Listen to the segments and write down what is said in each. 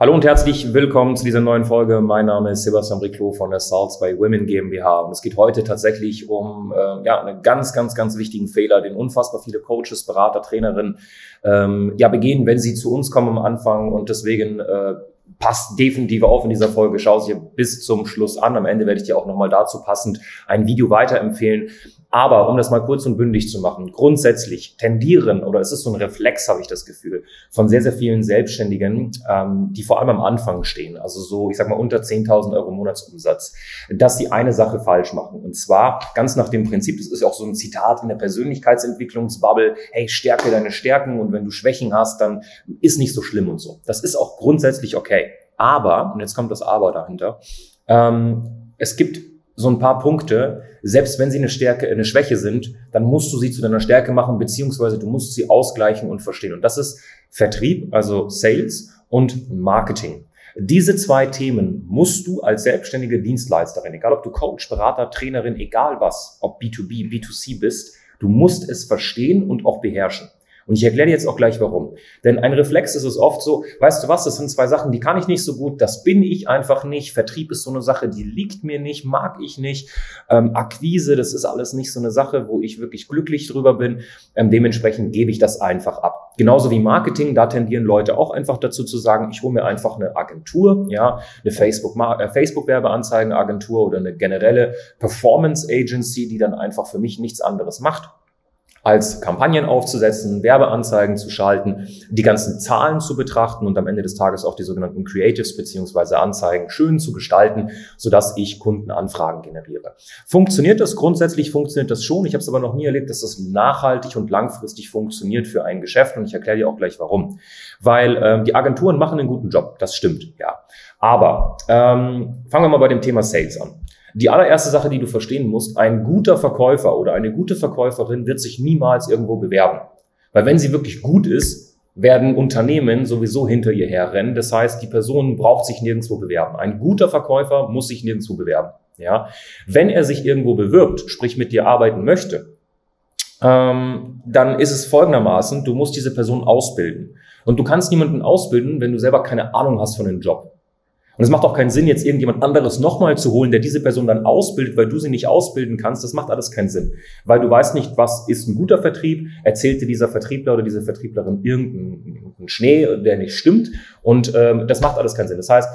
Hallo und herzlich willkommen zu dieser neuen Folge. Mein Name ist Sebastian Riclo von der Salz bei Women GmbH und es geht heute tatsächlich um äh, ja, einen ganz, ganz, ganz wichtigen Fehler, den unfassbar viele Coaches, Berater, Trainerinnen ähm, ja begehen, wenn sie zu uns kommen am Anfang und deswegen äh, passt definitiv auf in dieser Folge. Schau sie bis zum Schluss an. Am Ende werde ich dir auch nochmal dazu passend ein Video weiterempfehlen. Aber um das mal kurz und bündig zu machen, grundsätzlich tendieren, oder es ist so ein Reflex, habe ich das Gefühl, von sehr, sehr vielen Selbstständigen, ähm, die vor allem am Anfang stehen, also so, ich sag mal, unter 10.000 Euro Monatsumsatz, dass sie eine Sache falsch machen. Und zwar ganz nach dem Prinzip, das ist ja auch so ein Zitat in der Persönlichkeitsentwicklungsbubble, hey, stärke deine Stärken und wenn du Schwächen hast, dann ist nicht so schlimm und so. Das ist auch grundsätzlich okay. Aber, und jetzt kommt das Aber dahinter, ähm, es gibt so ein paar Punkte, selbst wenn sie eine Stärke, eine Schwäche sind, dann musst du sie zu deiner Stärke machen, beziehungsweise du musst sie ausgleichen und verstehen. Und das ist Vertrieb, also Sales und Marketing. Diese zwei Themen musst du als selbstständige Dienstleisterin, egal ob du Coach, Berater, Trainerin, egal was, ob B2B, B2C bist, du musst es verstehen und auch beherrschen. Und ich erkläre dir jetzt auch gleich warum. Denn ein Reflex ist es oft so, weißt du was, das sind zwei Sachen, die kann ich nicht so gut, das bin ich einfach nicht. Vertrieb ist so eine Sache, die liegt mir nicht, mag ich nicht. Ähm, Akquise, das ist alles nicht so eine Sache, wo ich wirklich glücklich drüber bin. Ähm, dementsprechend gebe ich das einfach ab. Genauso wie Marketing, da tendieren Leute auch einfach dazu zu sagen, ich hole mir einfach eine Agentur, ja, eine Facebook, äh, Facebook Werbeanzeigenagentur oder eine generelle Performance Agency, die dann einfach für mich nichts anderes macht als Kampagnen aufzusetzen, Werbeanzeigen zu schalten, die ganzen Zahlen zu betrachten und am Ende des Tages auch die sogenannten Creatives beziehungsweise Anzeigen schön zu gestalten, sodass ich Kundenanfragen generiere. Funktioniert das? Grundsätzlich funktioniert das schon. Ich habe es aber noch nie erlebt, dass das nachhaltig und langfristig funktioniert für ein Geschäft und ich erkläre dir auch gleich warum. Weil ähm, die Agenturen machen einen guten Job, das stimmt, ja. Aber ähm, fangen wir mal bei dem Thema Sales an. Die allererste Sache, die du verstehen musst, ein guter Verkäufer oder eine gute Verkäuferin wird sich niemals irgendwo bewerben. Weil wenn sie wirklich gut ist, werden Unternehmen sowieso hinter ihr herrennen. Das heißt, die Person braucht sich nirgendwo bewerben. Ein guter Verkäufer muss sich nirgendwo bewerben. Ja, wenn er sich irgendwo bewirbt, sprich mit dir arbeiten möchte, ähm, dann ist es folgendermaßen: Du musst diese Person ausbilden. Und du kannst niemanden ausbilden, wenn du selber keine Ahnung hast von dem Job. Und es macht auch keinen Sinn, jetzt irgendjemand anderes nochmal zu holen, der diese Person dann ausbildet, weil du sie nicht ausbilden kannst. Das macht alles keinen Sinn. Weil du weißt nicht, was ist ein guter Vertrieb. Erzählte dieser Vertriebler oder diese Vertrieblerin irgendeinen Schnee, der nicht stimmt. Und ähm, das macht alles keinen Sinn. Das heißt,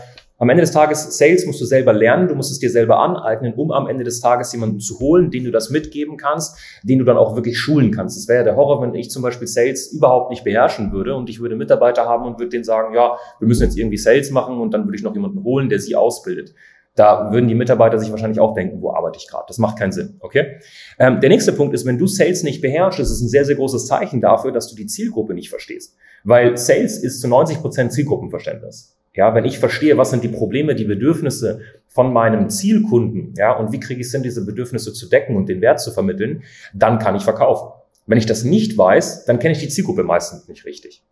am Ende des Tages, Sales musst du selber lernen, du musst es dir selber aneignen, um am Ende des Tages jemanden zu holen, den du das mitgeben kannst, den du dann auch wirklich schulen kannst. Das wäre ja der Horror, wenn ich zum Beispiel Sales überhaupt nicht beherrschen würde und ich würde Mitarbeiter haben und würde denen sagen, ja, wir müssen jetzt irgendwie Sales machen und dann würde ich noch jemanden holen, der sie ausbildet. Da würden die Mitarbeiter sich wahrscheinlich auch denken, wo arbeite ich gerade? Das macht keinen Sinn, okay? Ähm, der nächste Punkt ist, wenn du Sales nicht beherrschst, ist es ein sehr, sehr großes Zeichen dafür, dass du die Zielgruppe nicht verstehst. Weil Sales ist zu 90 Prozent Zielgruppenverständnis. Ja, wenn ich verstehe, was sind die Probleme, die Bedürfnisse von meinem Zielkunden, ja, und wie kriege ich es hin, diese Bedürfnisse zu decken und den Wert zu vermitteln, dann kann ich verkaufen. Wenn ich das nicht weiß, dann kenne ich die Zielgruppe meistens nicht richtig.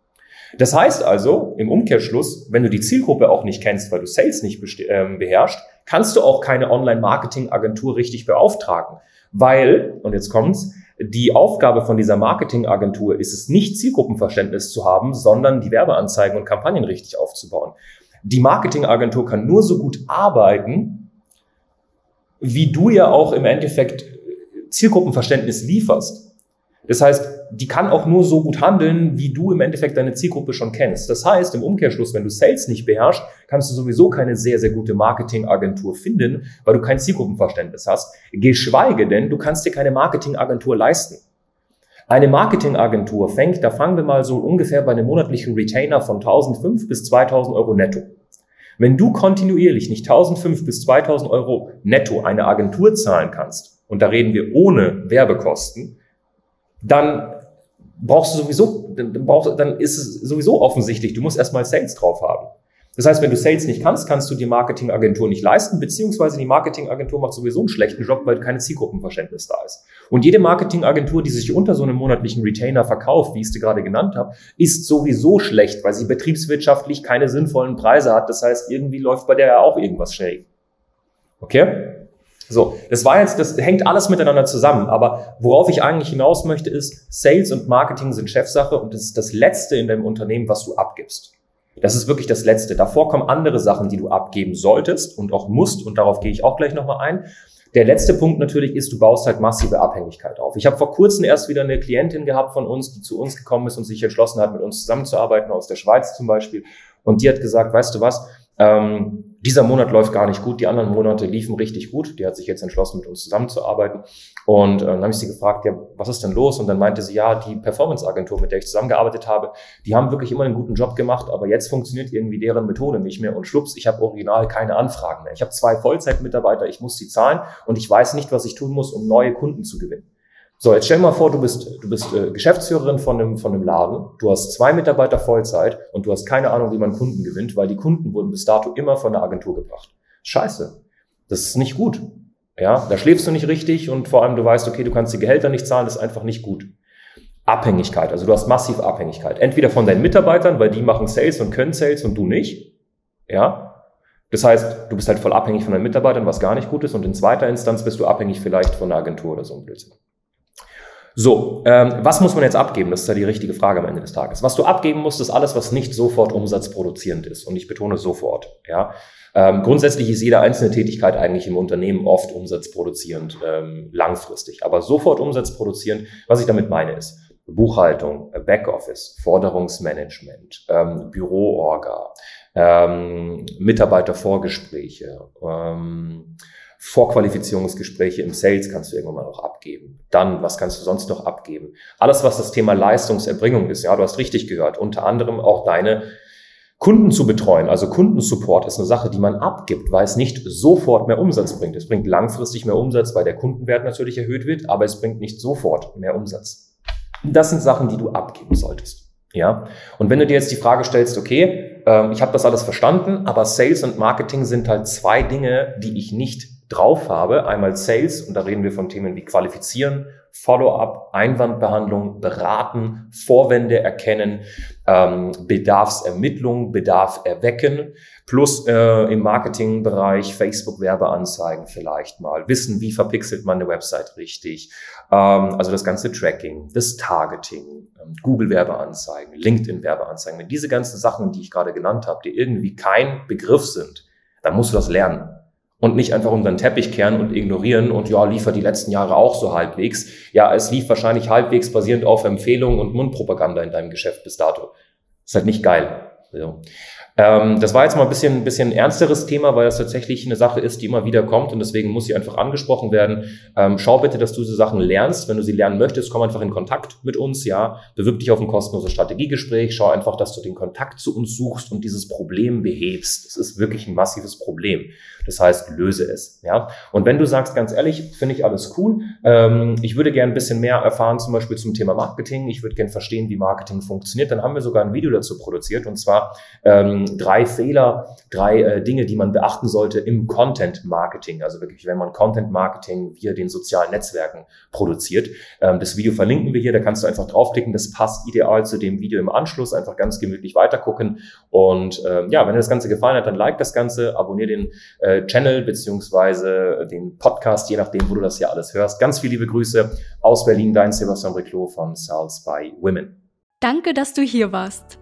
Das heißt also, im Umkehrschluss, wenn du die Zielgruppe auch nicht kennst, weil du Sales nicht äh, beherrschst, kannst du auch keine Online-Marketing-Agentur richtig beauftragen. Weil, und jetzt kommt's, die Aufgabe von dieser Marketingagentur ist es nicht, Zielgruppenverständnis zu haben, sondern die Werbeanzeigen und Kampagnen richtig aufzubauen. Die Marketingagentur kann nur so gut arbeiten, wie du ja auch im Endeffekt Zielgruppenverständnis lieferst. Das heißt, die kann auch nur so gut handeln, wie du im Endeffekt deine Zielgruppe schon kennst. Das heißt, im Umkehrschluss, wenn du Sales nicht beherrschst, kannst du sowieso keine sehr, sehr gute Marketingagentur finden, weil du kein Zielgruppenverständnis hast. Geschweige denn, du kannst dir keine Marketingagentur leisten. Eine Marketingagentur fängt, da fangen wir mal so ungefähr bei einem monatlichen Retainer von 1005 bis 2000 Euro netto. Wenn du kontinuierlich nicht 1005 bis 2000 Euro netto eine Agentur zahlen kannst, und da reden wir ohne Werbekosten, dann brauchst du sowieso, dann, brauchst, dann ist es sowieso offensichtlich, du musst erstmal Sales drauf haben. Das heißt, wenn du Sales nicht kannst, kannst du die Marketingagentur nicht leisten, beziehungsweise die Marketingagentur macht sowieso einen schlechten Job, weil keine Zielgruppenverständnis da ist. Und jede Marketingagentur, die sich unter so einem monatlichen Retainer verkauft, wie ich es dir gerade genannt habe, ist sowieso schlecht, weil sie betriebswirtschaftlich keine sinnvollen Preise hat. Das heißt, irgendwie läuft bei der ja auch irgendwas schnell. Okay? So, das war jetzt, das hängt alles miteinander zusammen. Aber worauf ich eigentlich hinaus möchte, ist, Sales und Marketing sind Chefsache und das ist das Letzte in deinem Unternehmen, was du abgibst. Das ist wirklich das Letzte. Davor kommen andere Sachen, die du abgeben solltest und auch musst. Und darauf gehe ich auch gleich nochmal ein. Der letzte Punkt natürlich ist, du baust halt massive Abhängigkeit auf. Ich habe vor kurzem erst wieder eine Klientin gehabt von uns, die zu uns gekommen ist und sich entschlossen hat, mit uns zusammenzuarbeiten, aus der Schweiz zum Beispiel. Und die hat gesagt, weißt du was, ähm, dieser Monat läuft gar nicht gut, die anderen Monate liefen richtig gut. Die hat sich jetzt entschlossen, mit uns zusammenzuarbeiten. Und äh, dann habe ich sie gefragt, ja, was ist denn los? Und dann meinte sie, ja, die Performance-Agentur, mit der ich zusammengearbeitet habe, die haben wirklich immer einen guten Job gemacht, aber jetzt funktioniert irgendwie deren Methode nicht mehr. Und schlups, ich habe original keine Anfragen mehr. Ich habe zwei Vollzeitmitarbeiter, ich muss sie zahlen und ich weiß nicht, was ich tun muss, um neue Kunden zu gewinnen. So, jetzt stell dir mal vor, du bist, du bist äh, Geschäftsführerin von einem, von einem Laden, du hast zwei Mitarbeiter Vollzeit und du hast keine Ahnung, wie man Kunden gewinnt, weil die Kunden wurden bis dato immer von der Agentur gebracht. Scheiße. Das ist nicht gut. Ja, da schläfst du nicht richtig und vor allem du weißt, okay, du kannst die Gehälter nicht zahlen, das ist einfach nicht gut. Abhängigkeit, also du hast massiv Abhängigkeit. Entweder von deinen Mitarbeitern, weil die machen Sales und können Sales und du nicht. Ja. Das heißt, du bist halt voll abhängig von deinen Mitarbeitern, was gar nicht gut ist. Und in zweiter Instanz bist du abhängig vielleicht von der Agentur oder so ein Blödsinn. So, ähm, was muss man jetzt abgeben? Das ist ja die richtige Frage am Ende des Tages. Was du abgeben musst, ist alles, was nicht sofort umsatzproduzierend ist. Und ich betone sofort. Ja, ähm, grundsätzlich ist jede einzelne Tätigkeit eigentlich im Unternehmen oft umsatzproduzierend ähm, langfristig. Aber sofort umsatzproduzierend, was ich damit meine, ist Buchhaltung, Backoffice, Forderungsmanagement, ähm, Büroorga, ähm, Mitarbeitervorgespräche. Ähm, Vorqualifizierungsgespräche im Sales kannst du irgendwann mal auch abgeben. Dann, was kannst du sonst noch abgeben? Alles, was das Thema Leistungserbringung ist, ja, du hast richtig gehört, unter anderem auch deine Kunden zu betreuen, also Kundensupport ist eine Sache, die man abgibt, weil es nicht sofort mehr Umsatz bringt. Es bringt langfristig mehr Umsatz, weil der Kundenwert natürlich erhöht wird, aber es bringt nicht sofort mehr Umsatz. Das sind Sachen, die du abgeben solltest. Ja, und wenn du dir jetzt die Frage stellst, okay, äh, ich habe das alles verstanden, aber Sales und Marketing sind halt zwei Dinge, die ich nicht drauf habe. Einmal Sales, und da reden wir von Themen wie Qualifizieren, Follow-up, Einwandbehandlung, Beraten, Vorwände erkennen, ähm, Bedarfsermittlung, Bedarf erwecken, plus äh, im Marketingbereich Facebook-Werbeanzeigen vielleicht mal, wissen, wie verpixelt man eine Website richtig, ähm, also das ganze Tracking, das Targeting, ähm, Google-Werbeanzeigen, LinkedIn-Werbeanzeigen. Wenn diese ganzen Sachen, die ich gerade genannt habe, die irgendwie kein Begriff sind, dann musst du das lernen und nicht einfach unter den Teppich kehren und ignorieren und ja, liefert die letzten Jahre auch so halbwegs. Ja, es lief wahrscheinlich halbwegs basierend auf Empfehlungen und Mundpropaganda in deinem Geschäft bis dato. Ist halt nicht geil. So. Ähm, das war jetzt mal ein bisschen, ein bisschen ernsteres Thema, weil das tatsächlich eine Sache ist, die immer wieder kommt und deswegen muss sie einfach angesprochen werden. Ähm, schau bitte, dass du diese Sachen lernst. Wenn du sie lernen möchtest, komm einfach in Kontakt mit uns, ja. Bewirb dich auf ein kostenloses Strategiegespräch. Schau einfach, dass du den Kontakt zu uns suchst und dieses Problem behebst. Das ist wirklich ein massives Problem. Das heißt, löse es, ja. Und wenn du sagst, ganz ehrlich, finde ich alles cool. Ähm, ich würde gerne ein bisschen mehr erfahren, zum Beispiel zum Thema Marketing. Ich würde gerne verstehen, wie Marketing funktioniert. Dann haben wir sogar ein Video dazu produziert und zwar ähm, drei Fehler, drei äh, Dinge, die man beachten sollte im Content Marketing. Also wirklich, wenn man Content Marketing via den sozialen Netzwerken produziert. Ähm, das Video verlinken wir hier, da kannst du einfach draufklicken. Das passt ideal zu dem Video im Anschluss. Einfach ganz gemütlich weitergucken. Und ähm, ja, wenn dir das Ganze gefallen hat, dann like das Ganze, abonniere den äh, Channel beziehungsweise den Podcast, je nachdem, wo du das hier alles hörst. Ganz viele liebe Grüße aus Berlin, dein Sebastian Reclos von Sales by Women. Danke, dass du hier warst.